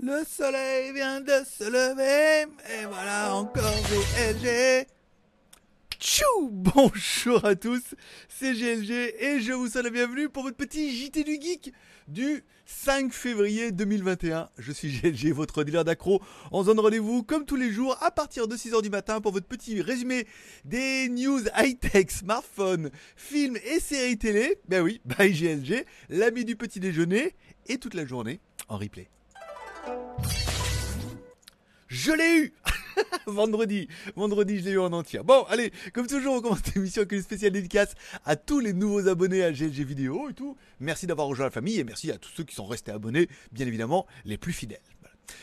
Le soleil vient de se lever, et voilà encore GLG. Tchou Bonjour à tous, c'est GLG et je vous souhaite la bienvenue pour votre petit JT du Geek du 5 février 2021. Je suis GLG, votre dealer d'accro. On se donne rendez-vous comme tous les jours à partir de 6h du matin pour votre petit résumé des news high-tech, smartphones, films et séries télé. Ben oui, by GLG, l'ami du petit déjeuner et toute la journée en replay. Je l'ai eu Vendredi, vendredi, je l'ai eu en entier. Bon, allez, comme toujours, on commence l'émission avec une spéciale dédicace à tous les nouveaux abonnés à GLG Vidéo et tout. Merci d'avoir rejoint la famille et merci à tous ceux qui sont restés abonnés, bien évidemment, les plus fidèles.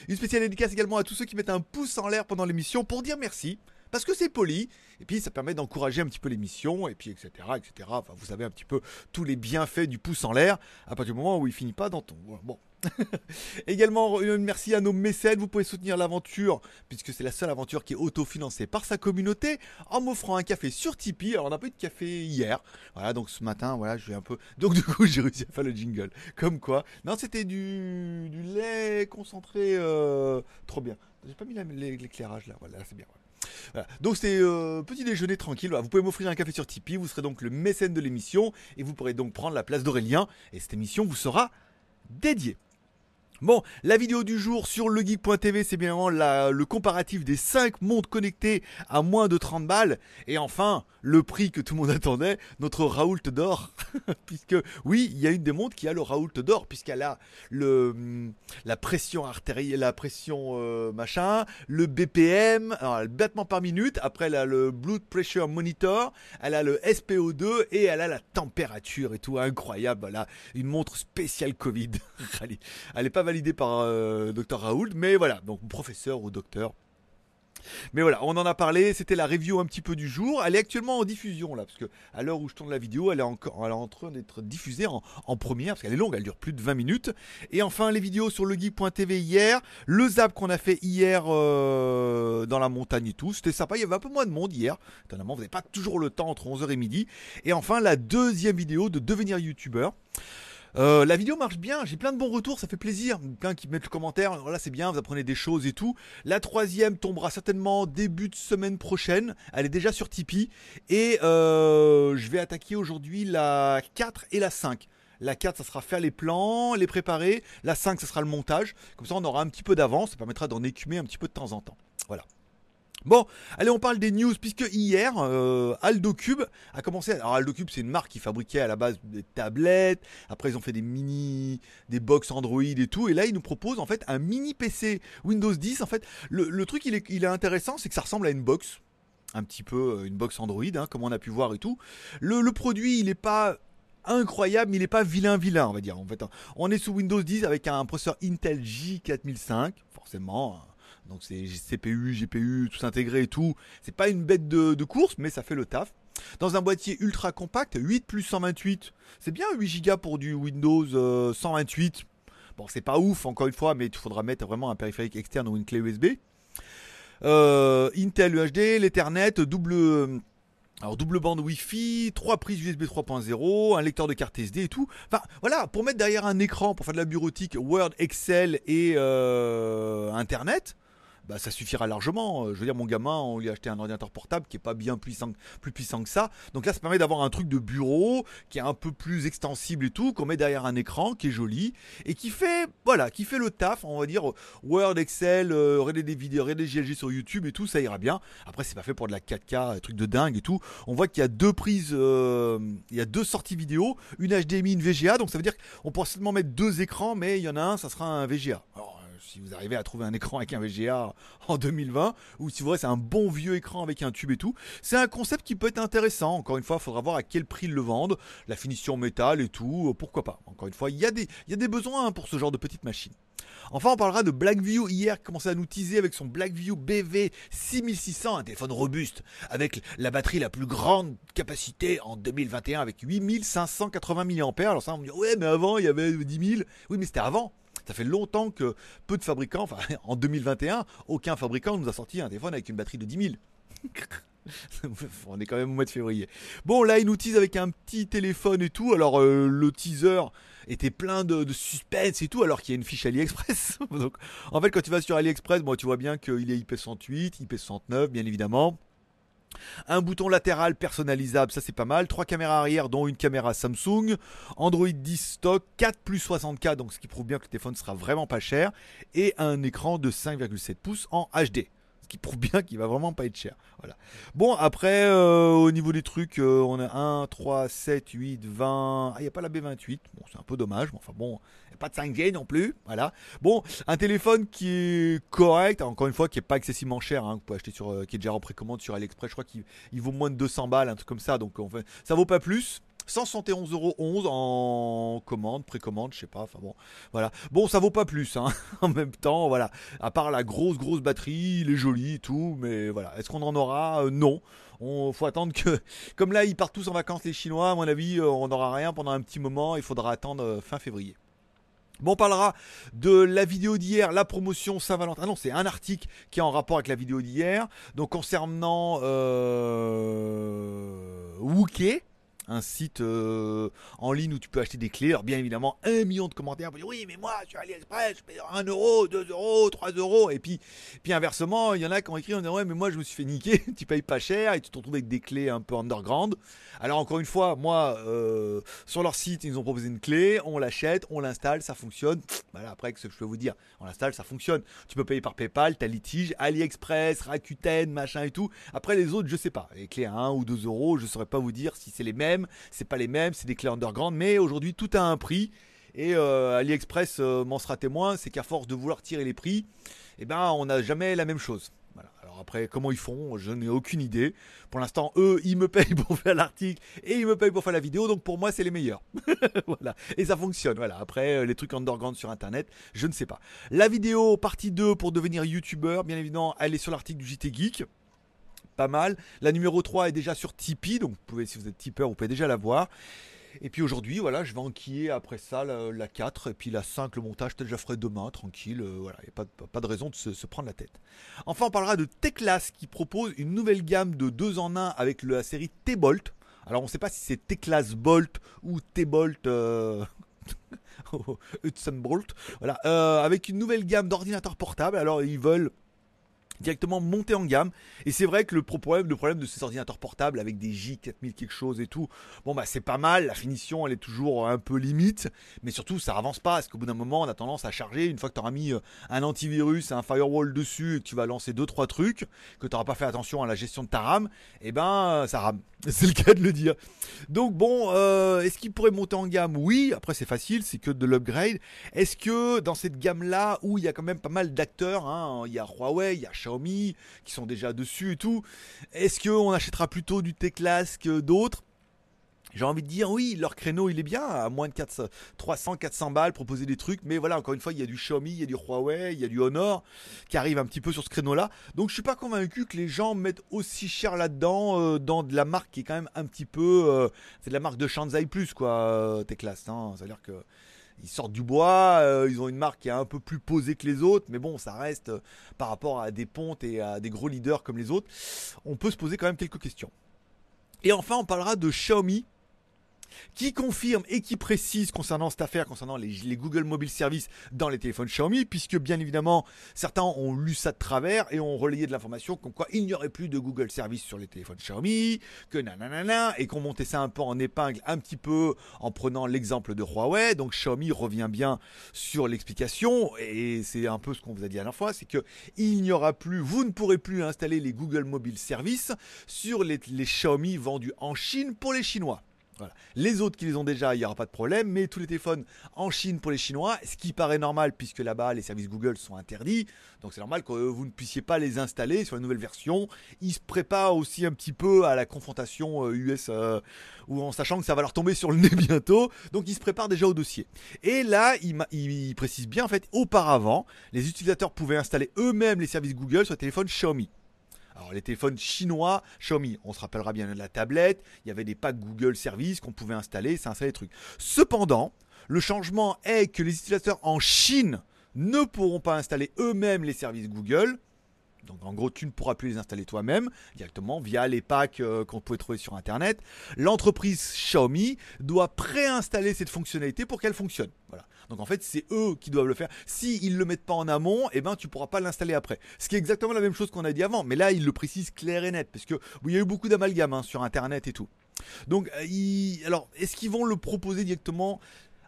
Une spéciale dédicace également à tous ceux qui mettent un pouce en l'air pendant l'émission pour dire merci. Parce que c'est poli, et puis ça permet d'encourager un petit peu l'émission, et puis etc., etc. Vous savez un petit peu tous les bienfaits du pouce en l'air, à partir du moment où il finit pas dans ton... Bon, Également, merci à nos mécènes. Vous pouvez soutenir l'aventure, puisque c'est la seule aventure qui est autofinancée par sa communauté, en m'offrant un café sur Tipeee. Alors, on n'a pas eu de café hier. Voilà, donc ce matin, voilà, je vais un peu. Donc, du coup, j'ai réussi à faire le jingle. Comme quoi. Non, c'était du, lait concentré. Euh, trop bien. J'ai pas mis l'éclairage là. Voilà, c'est bien. Donc c'est euh, petit déjeuner tranquille. Vous pouvez m'offrir un café sur Tipeee. Vous serez donc le mécène de l'émission et vous pourrez donc prendre la place d'Aurélien. Et cette émission vous sera dédiée. Bon, la vidéo du jour sur legeek.tv, c'est bien le comparatif des 5 montres connectées à moins de 30 balles. Et enfin, le prix que tout le monde attendait, notre Raoult d'or. Puisque, oui, il y a une des montres qui a le Raoult d'or, puisqu'elle a hum, la pression artérielle, la pression euh, machin, le BPM, alors, le battement par minute. Après, elle a le Blood Pressure Monitor, elle a le SPO2 et elle a la température et tout. Incroyable, voilà. Une montre spéciale Covid. elle pas validé par euh, Dr Raoult, mais voilà, donc professeur ou docteur. Mais voilà, on en a parlé, c'était la review un petit peu du jour. Elle est actuellement en diffusion là, parce que à l'heure où je tourne la vidéo, elle est, encore, elle est en train d'être diffusée en, première, parce qu'elle est longue, elle dure plus de 20 minutes. Et enfin, les vidéos sur le geek.tv hier, le zap qu'on a fait hier euh, dans la montagne et tout, c'était sympa, il y avait un peu moins de monde hier. Étonnamment, vous n'avez pas toujours le temps entre 11h et midi. Et enfin, la deuxième vidéo de devenir youtubeur. Euh, la vidéo marche bien, j'ai plein de bons retours, ça fait plaisir. Plein qui mettent le commentaire, voilà c'est bien, vous apprenez des choses et tout. La troisième tombera certainement début de semaine prochaine, elle est déjà sur Tipeee. Et euh, je vais attaquer aujourd'hui la 4 et la 5. La 4, ça sera faire les plans, les préparer. La 5, ça sera le montage. Comme ça, on aura un petit peu d'avance. Ça permettra d'en écumer un petit peu de temps en temps. Voilà. Bon, allez, on parle des news puisque hier, euh, AldoCube a commencé. Alors AldoCube, c'est une marque qui fabriquait à la base des tablettes. Après, ils ont fait des mini, des box Android et tout. Et là, ils nous proposent en fait un mini PC Windows 10. En fait, le, truc, il est, il est intéressant, c'est que ça ressemble à une box, un petit peu euh, une box Android, hein, comme on a pu voir et tout. Le, produit, il n'est pas incroyable, mais il n'est pas vilain vilain, on va dire. En fait, on est sous Windows 10 avec un processeur Intel J4005, forcément donc c'est CPU, GPU, tout intégré et tout. C'est pas une bête de, course, mais ça fait le taf. Dans un boîtier ultra compact, 8 plus 128. C'est bien 8 Go pour du Windows 128. Euh, bon, c'est pas ouf encore une fois, mais il faudra mettre vraiment un périphérique externe ou une clé USB. Euh, Intel UHD, l'Ethernet, double alors double bande Wi-Fi, trois prises USB 3.0, un lecteur de carte SD et tout. Enfin voilà, pour mettre derrière un écran, pour faire de la bureautique, Word, Excel et euh, Internet, bah, ça suffira largement. Euh, je veux dire, mon gamin, on lui a acheté un ordinateur portable qui est pas bien puissant, plus puissant que ça. Donc là, ça permet d'avoir un truc de bureau qui est un peu plus extensible et tout, qu'on met derrière un écran qui est joli et qui fait, voilà, qui fait le taf. On va dire Word, Excel, euh, regarder des vidéos, regarder des GLG sur YouTube et tout, ça ira bien. Après, c'est pas fait pour de la 4K, un truc de dingue et tout. On voit qu'il y a deux prises, euh, il y a deux sorties vidéo, une HDMI, une VGA. Donc ça veut dire qu'on pourra seulement mettre deux écrans, mais il y en a un, ça sera un VGA. Alors, si vous arrivez à trouver un écran avec un VGA en 2020, ou si vous c'est un bon vieux écran avec un tube et tout, c'est un concept qui peut être intéressant. Encore une fois, il faudra voir à quel prix ils le vendent, la finition métal et tout, pourquoi pas. Encore une fois, il y a des, besoins hein, pour ce genre de petite machine. Enfin, on parlera de Blackview hier qui commençait à nous teaser avec son Blackview BV 6600, un téléphone robuste avec la batterie la plus grande capacité en 2021 avec 8580 mAh. Alors ça, on me dit, ouais, mais avant, il y avait 10 000. Oui, mais c'était avant. Ça fait longtemps que peu de fabricants, enfin en 2021, aucun fabricant nous a sorti un téléphone avec une batterie de 10 000. On est quand même au mois de février. Bon, là, ils nous teasent avec un petit téléphone et tout. Alors, euh, le teaser était plein de, suspense et tout, alors qu'il y a une fiche AliExpress. Donc, en fait, quand tu vas sur AliExpress, tu vois bien qu'il est IP108, IP109, bien évidemment. Un bouton latéral personnalisable, ça c'est pas mal. Trois caméras arrière, dont une caméra Samsung. Android 10 stock, 4 plus 64, donc ce qui prouve bien que le téléphone sera vraiment pas cher. Et un écran de 5,7 pouces en HD. Qui prouve bien qu'il va vraiment pas être cher. Voilà. Bon, après, euh, au niveau des trucs, euh, on a 1, 3, 7, 8, 20. Ah, il n'y a pas la B28. Bon, c'est un peu dommage. Mais enfin bon, il n'y a pas de 5G non plus. Voilà. Bon, un téléphone qui est correct. Encore une fois, qui est pas excessivement cher. Hein, vous pouvez acheter sur, euh, qui est déjà en précommande sur AliExpress. Je crois qu'il vaut moins de 200 balles, un truc comme ça. Donc, enfin, ça vaut pas plus. 171,11€ en commande, précommande, je sais pas, enfin bon, voilà. Bon, ça vaut pas plus, hein, en même temps, voilà. À part la grosse, grosse batterie, il est joli et tout, mais voilà. Est-ce qu'on en aura? Euh, Non. On faut attendre que, comme là, ils partent tous en vacances, les Chinois, à mon avis, euh, on n'aura rien pendant un petit moment, il faudra attendre euh, fin février. Bon, on parlera de la vidéo d'hier, la promotion Saint-Valentin. Ah non, c'est un article qui est en rapport avec la vidéo d'hier. Donc concernant euh, un site euh, en ligne où tu peux acheter des clés. Alors bien évidemment, un million de commentaires pour dire oui, mais moi sur AliExpress, je paye 1 euro, 2 euros, 3 euros. Et puis, puis inversement, il y en a qui ont écrit en disant ouais, mais moi je me suis fait niquer, tu payes pas cher et tu te retrouves avec des clés un peu underground. Alors encore une fois, moi, euh, sur leur site, ils ont proposé une clé, on l'achète, on l'installe, ça fonctionne. Voilà, après, ce que je peux vous dire, on l'installe, ça fonctionne. Tu peux payer par PayPal, t'as litige, AliExpress, Rakuten, machin et tout. Après les autres, je sais pas. Les clés à 1 ou 2 euros, je saurais pas vous dire si c'est les mêmes c'est pas les mêmes, c'est des clés underground, mais aujourd'hui tout a un prix. Et euh, AliExpress euh, m'en sera témoin, c'est qu'à force de vouloir tirer les prix, eh ben, on n'a jamais la même chose. Alors après, comment ils font, je n'ai aucune idée. Pour l'instant, eux, ils me payent pour faire l'article et ils me payent pour faire la vidéo, donc pour moi, c'est les meilleurs. voilà. Et ça fonctionne. Voilà. Après, euh, les trucs underground sur Internet, je ne sais pas. La vidéo partie 2 pour devenir youtubeur, bien évidemment, elle est sur l'article du JT Geek pas mal. La numéro 3 est déjà sur Tipeee, donc vous pouvez, si vous êtes tipeur, vous pouvez déjà la voir. Et puis aujourd'hui, voilà, je vais enquiller après ça la, 4 et puis la 5, le montage, peut-être je ferai demain, tranquille. Euh, voilà, il n'y a pas, de raison de se, prendre la tête. Enfin, on parlera de Teclas qui propose une nouvelle gamme de 2 en 1 avec la série T-Bolt. Alors on ne sait pas si c'est Teclas Bolt ou T-Bolt. Euh... Hudson Bolt, voilà, euh, avec une nouvelle gamme d'ordinateurs portables. Alors ils veulent directement monter en gamme. Et c'est vrai que le problème, le problème de ces ordinateurs portables avec des J4000 quelque chose et tout, bon bah c'est pas mal, la finition elle est toujours un peu limite, mais surtout ça avance pas, parce qu'au bout d'un moment on a tendance à charger, une fois que tu auras mis euh, un antivirus, un firewall dessus, et que tu vas lancer 2-3 trucs, que tu n'auras pas fait attention à la gestion de ta RAM, et eh ben ça rame. C'est le cas de le dire. Donc bon, euh, est-ce qu'il pourrait monter en gamme? Oui, après c'est facile, c'est que de l'upgrade. Est-ce que dans cette gamme-là, où il y a quand même pas mal d'acteurs, hein, il y a Huawei, il y a Xiaomi, qui sont déjà dessus et tout, est-ce qu'on achètera plutôt du T-Class que d'autres? J'ai envie de dire oui, leur créneau il est bien, à moins de 400, 300, 400 balles, proposer des trucs, mais voilà, encore une fois, il y a du Xiaomi, il y a du Huawei, il y a du Honor qui arrive un petit peu sur ce créneau-là. Donc je suis pas convaincu que les gens mettent aussi cher là-dedans, euh, dans de la marque qui est quand même un petit peu. Euh, c'est de la marque de Shanzai Plus, quoi, euh, classes. Hein. C'est-à-dire que. Ils sortent du bois, ils ont une marque qui est un peu plus posée que les autres, mais bon, ça reste par rapport à des pontes et à des gros leaders comme les autres. On peut se poser quand même quelques questions. Et enfin, on parlera de Xiaomi qui confirme et qui précise concernant cette affaire, concernant les, Google Mobile Service dans les téléphones Xiaomi, puisque bien évidemment, certains ont lu ça de travers et ont relayé de l'information comme quoi il n'y aurait plus de Google Service sur les téléphones Xiaomi, que nanana, et qu'on montait ça un peu en épingle, un petit peu en prenant l'exemple de Huawei. Donc Xiaomi revient bien sur l'explication, et c'est un peu ce qu'on vous a dit à la fois, c'est que il n'y aura plus, vous ne pourrez plus installer les Google Mobile Service sur les Xiaomi vendus en Chine pour les Chinois. Les autres qui les ont déjà, il n'y aura pas de problème, mais tous les téléphones en Chine pour les Chinois, ce qui paraît normal puisque là-bas les services Google sont interdits, donc c'est normal que vous ne puissiez pas les installer sur la nouvelle version. Ils se préparent aussi un petit peu à la confrontation US, euh, euh, ou en sachant que ça va leur tomber sur le nez bientôt, donc ils se préparent déjà au dossier. Et là, il, il précise bien en fait, auparavant, les utilisateurs pouvaient installer eux-mêmes les services Google sur les téléphones Xiaomi. Alors les téléphones chinois, Xiaomi, on se rappellera bien de la tablette, il y avait des packs Google Service qu'on pouvait installer, ça installait des trucs. Cependant, le changement est que les utilisateurs en Chine ne pourront pas installer eux-mêmes les services Google. Donc en gros, tu ne pourras plus les installer toi-même directement via les packs euh, qu'on pouvait trouver sur Internet. L'entreprise Xiaomi doit préinstaller cette fonctionnalité pour qu'elle fonctionne. Voilà. Donc en fait, c'est eux qui doivent le faire. S'ils ne le mettent pas en amont, eh ben tu pourras pas l'installer après. Ce qui est exactement la même chose qu'on a dit avant, mais là ils le précisent clair et net parce que il y a eu beaucoup d'amalgames hein, sur Internet et tout. Donc, euh, alors, est-ce qu'ils vont le proposer directement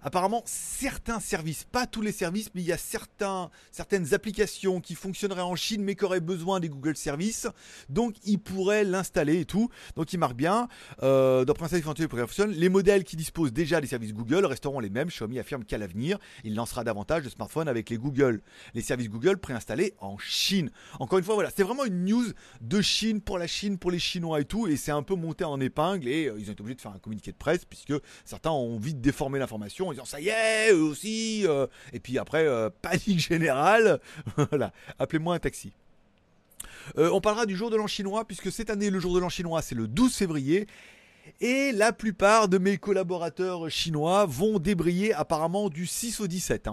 apparemment certains services, pas tous les services, mais il y a certaines applications qui fonctionneraient en Chine mais qui auraient besoin des Google Services. Donc ils pourraient l'installer et tout. Donc ils marquent bien. Euh, D'après un service fonctionne. Les modèles qui disposent déjà des services Google resteront les mêmes. Xiaomi affirme qu'à l'avenir, il lancera davantage de smartphones avec les Google, les services Google préinstallés en Chine. Encore une fois, voilà, c'est vraiment une news de Chine pour la Chine, pour les Chinois et tout. Et c'est un peu monté en épingle et euh, ils ont été obligés de faire un communiqué de presse puisque certains ont vite déformé l'information en disant ça y est, eux aussi. Euh. et puis après, euh, panique générale. voilà, appelez-moi un taxi. Euh, on parlera du jour de l'an chinois, puisque cette année, le jour de l'an chinois, c'est le 12 février. Et la plupart de mes collaborateurs chinois vont débrayer apparemment du 6 au 17.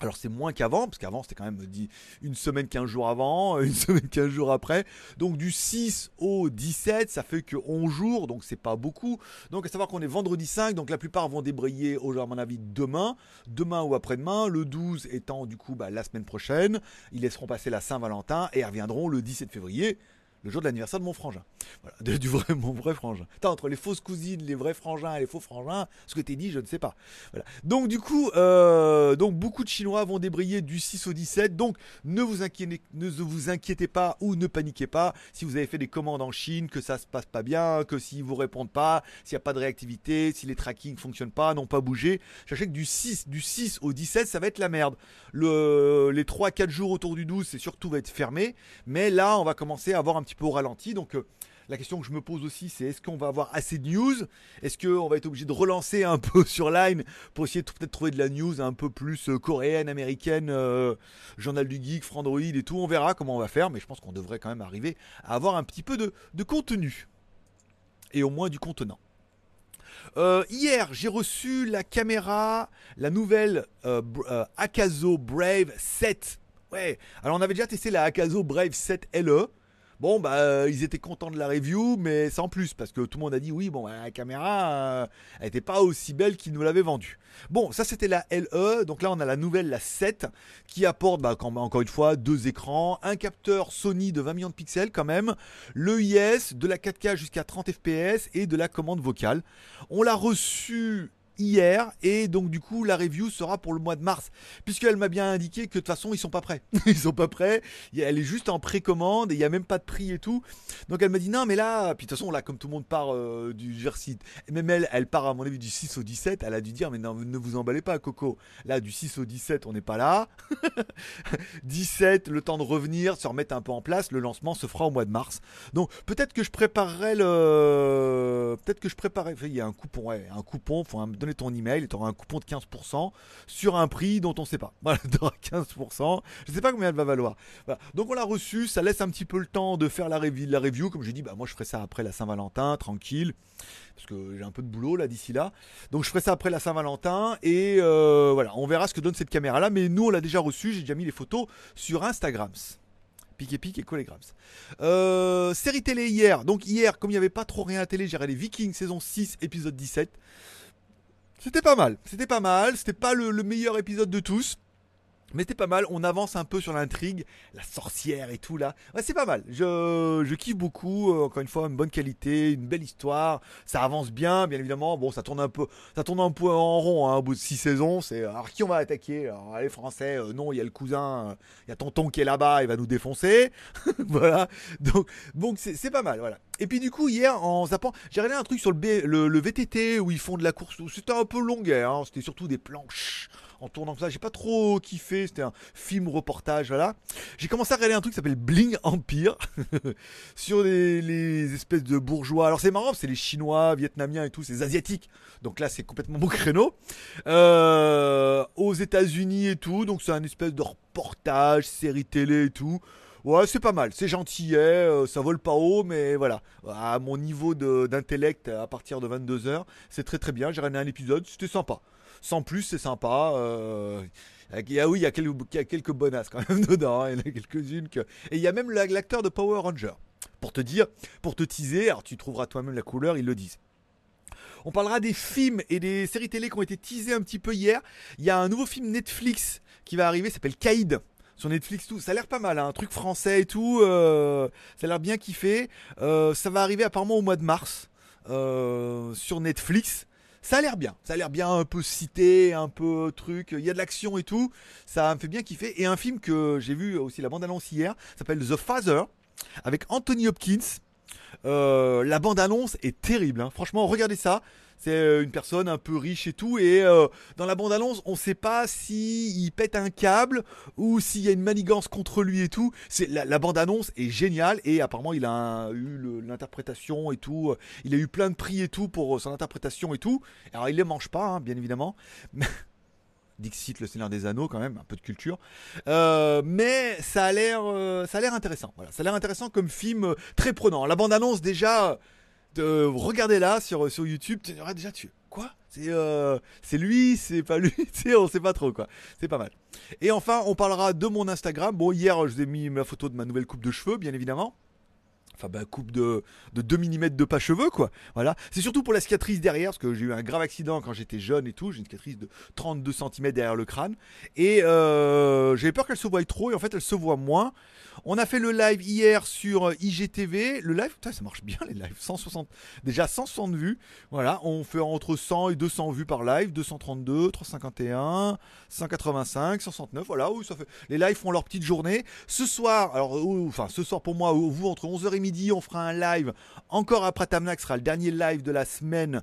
Alors c'est moins qu'avant, parce qu'avant c'était quand même une semaine 15 jours avant, une semaine 15 jours après. Donc du 6 au 17, ça fait que 11 jours, donc c'est pas beaucoup. Donc à savoir qu'on est vendredi 5, donc la plupart vont débrayer, à mon avis, demain, demain ou après-demain, le 12 étant du coup bah, la semaine prochaine. Ils laisseront passer la Saint-Valentin et reviendront le 17 février le jour de l'anniversaire de mon frangin. Voilà, du vrai, mon vrai frangin. Entre les fausses cousines, les vrais frangins et les faux frangins, ce que t'es dit, je ne sais pas. Voilà. Donc du coup, euh, donc beaucoup de Chinois vont débrayer du 6 au 17. Donc ne vous inquiétez, pas ou ne paniquez pas si vous avez fait des commandes en Chine, que ça se passe pas bien, que s'ils vous répondent pas, s'il n'y a pas de réactivité, si les tracking fonctionnent pas, n'ont pas bougé. Sachez que du 6, du 6 au 17, ça va être la merde. Le, les 3-4 jours autour du 12, c'est surtout va être fermé. Mais là, on va commencer à avoir un petit peu au ralenti. Donc euh, la question que je me pose aussi, c'est est-ce qu'on va avoir assez de news? Est-ce qu'on va être obligé de relancer un peu sur Line pour essayer de peut-être trouver de la news un peu plus euh, coréenne, américaine, euh, Journal du Geek, Frandroid et tout? On verra comment on va faire, mais je pense qu'on devrait quand même arriver à avoir un petit peu de, contenu. Et au moins du contenant. hier, j'ai reçu la caméra, la nouvelle Akazo Brave 7. Ouais, alors on avait déjà testé la Akazo Brave 7 LE. Bon, bah, euh, ils étaient contents de la review, mais sans plus, parce que tout le monde a dit oui, bon, bah, la caméra, euh, elle n'était pas aussi belle qu'ils nous l'avaient vendue. Bon, ça c'était la LE, donc là on a la nouvelle, la 7, qui apporte, bah, encore une fois, deux écrans, un capteur Sony de 20 millions de pixels quand même, le IS, de la 4K jusqu'à 30 fps et de la commande vocale. On l'a reçu hier et donc du coup la review sera pour le mois de mars. Puisqu'elle m'a bien indiqué que de toute façon ils sont pas prêts. Ils sont pas prêts. Elle est juste en précommande et il y a même pas de prix et tout. Donc elle m'a dit non mais là puis de toute façon là comme tout le monde part euh, du Jersey même elle elle part à mon avis du 6 au 17 elle a dû dire mais non ne vous emballez pas Coco. Là du 6 au 17 on n'est pas là. 17 le temps de revenir se remettre un peu en place le lancement se fera au mois de mars. Donc peut-être que je préparerai le peut-être que je préparerai il y a un coupon ouais un coupon faut un donner ton email et tu auras un coupon de 15% sur un prix dont on ne sait pas. Voilà, tu auras 15%. Je ne sais pas combien elle va valoir. Donc on l'a reçu, ça laisse un petit peu le temps de faire la, review. Comme j'ai dit, bah, moi je ferai ça après la Saint-Valentin, tranquille. Parce que j'ai un peu de boulot là d'ici là. Donc je ferai ça après la Saint-Valentin. Et euh, voilà, on verra ce que donne cette caméra là. Mais nous on l'a déjà reçu, j'ai déjà mis les photos sur Instagram. Pique et pique et Collegrams. Euh, série télé hier. Donc hier, comme il n'y avait pas trop rien à télé, j'ai regardé Vikings saison 6, épisode 17. C'était pas mal, c'était pas mal, c'était pas le, meilleur épisode de tous. Mais c'était pas mal, on avance un peu sur l'intrigue, la sorcière et tout là. Ouais, c'est pas mal. Je, je kiffe beaucoup. Euh, encore une fois, une bonne qualité, une belle histoire. Ça avance bien, bien évidemment. Bon, ça tourne un peu, ça tourne un peu en rond hein, au bout de six saisons. C'est alors qui on va attaquer? Alors, les Français, euh, non, il y a le cousin, euh, il y a tonton qui est là-bas, il va nous défoncer. voilà. Donc, donc c'est pas mal. Voilà. Et puis du coup hier en zappant, j'ai regardé un truc sur le, le, VTT où ils font de la course. C'était un peu longuet, hein, c'était surtout des planches en tournant ça. J'ai pas trop kiffé, c'était un film reportage, voilà. J'ai commencé à regarder un truc qui s'appelle Bling Empire sur les, espèces de bourgeois. Alors c'est marrant, c'est les Chinois, Vietnamiens et tout, c'est asiatiques. Donc là c'est complètement mon créneau. Euh, aux États-Unis et tout, donc c'est un espèce de reportage, série télé et tout. Ouais, c'est pas mal, c'est gentil, euh, ça vole pas haut, mais voilà. À mon niveau d'intellect, à partir de 22h, c'est très très bien. J'ai regardé un épisode, c'était sympa sans plus, c'est sympa. Euh, Il y a, oui, il y a quelques, il y quand même dedans. hein. Il y en a quelques-unes que. Et il y a même la- l'acteur de Power Ranger. Pour te dire, pour te teaser, alors tu trouveras toi-même la couleur, ils le disent. On parlera des films et des séries télé qui ont été teasés un petit peu hier. Il y a un nouveau film Netflix qui va arriver, s'appelle Caïd. Sur Netflix, tout. Ça a l'air pas mal, hein, un truc français et tout. euh, ça a l'air bien kiffé. Euh, ça va arriver apparemment au mois de mars sur Netflix. Ça a l'air bien, ça a l'air bien un peu cité, un peu truc, il y a de l'action et tout, ça me fait bien kiffer. Et un film que j'ai vu aussi la bande-annonce hier, s'appelle The Father, avec Anthony Hopkins. Euh, la bande-annonce est terrible, hein. franchement regardez ça. C'est euh, une personne un peu riche et tout, et euh, dans la bande-annonce, on sait pas si il pète un câble ou s'il y a une manigance contre lui et tout. C'est la, bande-annonce est géniale et apparemment il a eu l'interprétation et tout. Il a eu plein de prix et tout pour son interprétation et tout. Alors il les mange pas, hein, bien évidemment. Dixit, le Seigneur des Anneaux, quand même, un peu de culture. Euh, mais ça a l'air, euh, intéressant. Voilà, ça a l'air intéressant comme film euh, très prenant. La bande-annonce déjà, de, regardez-la sur sur YouTube. Tu diras déjà tu quoi? C'est euh, c'est lui, c'est pas lui. On sait pas trop quoi. C'est pas mal. Et enfin, on parlera de mon Instagram. Bon, hier, je vous ai mis ma photo de ma nouvelle coupe de cheveux, bien évidemment. Enfin, bah, coupe de, de 2 mm de pas cheveux, quoi. Voilà. C'est surtout pour la cicatrice derrière, parce que j'ai eu un grave accident quand j'étais jeune et tout. J'ai une cicatrice de 32 cm derrière le crâne. Et euh, j'avais peur qu'elle se voie trop, et en fait, elle se voit moins. On a fait le live hier sur euh, IGTV. Le live, ça marche bien les lives. 160, déjà 160 vues. Voilà, on fait entre 100 et 200 vues par live. 232, 351, 185, 169. Voilà, oui, ça fait. Les lives font leur petite journée. Ce soir, alors, enfin, ce soir pour moi, vous, entre 11h et midi, on fera un live. Encore après Tamnac, ce sera le dernier live de la semaine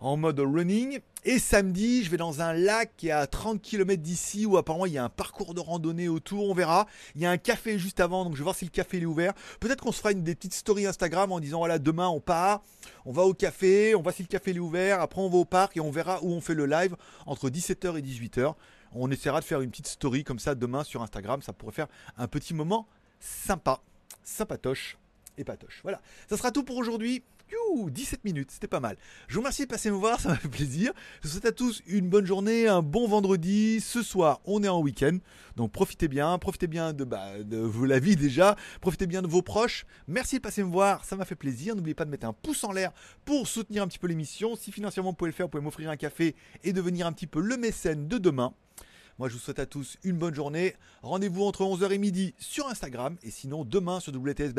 en mode running. Et samedi, je vais dans un lac qui est à 30 km d'ici où apparemment il y a un parcours de randonnée autour, on verra. Il y a un café juste avant, donc je vais voir si le café est ouvert. Peut-être qu'on se fera une des petites stories Instagram en disant voilà, demain on part, on va au café, on voit si le café est ouvert, après on va au parc et on verra où on fait le live entre 17h et 18h. On essaiera de faire une petite story comme ça demain sur Instagram, ça pourrait faire un petit moment sympa, sympatoche et patoche. Voilà, ça sera tout pour aujourd'hui. Youhou, 17 minutes, c'était pas mal. Je vous remercie de passer me voir, ça m'a fait plaisir. Je vous souhaite à tous une bonne journée, un bon vendredi. Ce soir, on est en week-end, donc profitez bien, profitez bien de, bah, de la vie déjà, profitez bien de vos proches. Merci de passer me voir, ça m'a fait plaisir. N'oubliez pas de mettre un pouce en l'air pour soutenir un petit peu l'émission. Si financièrement vous pouvez le faire, vous pouvez m'offrir un café et devenir un petit peu le mécène de demain. Moi, je vous souhaite à tous une bonne journée. Rendez-vous entre 11h et midi sur Instagram. Et sinon, demain sur WTS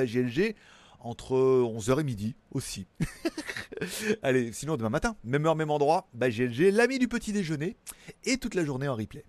entre 11h et midi aussi. Allez, sinon, demain matin, même heure, même endroit, by l'ami du petit déjeuner. Et toute la journée en replay.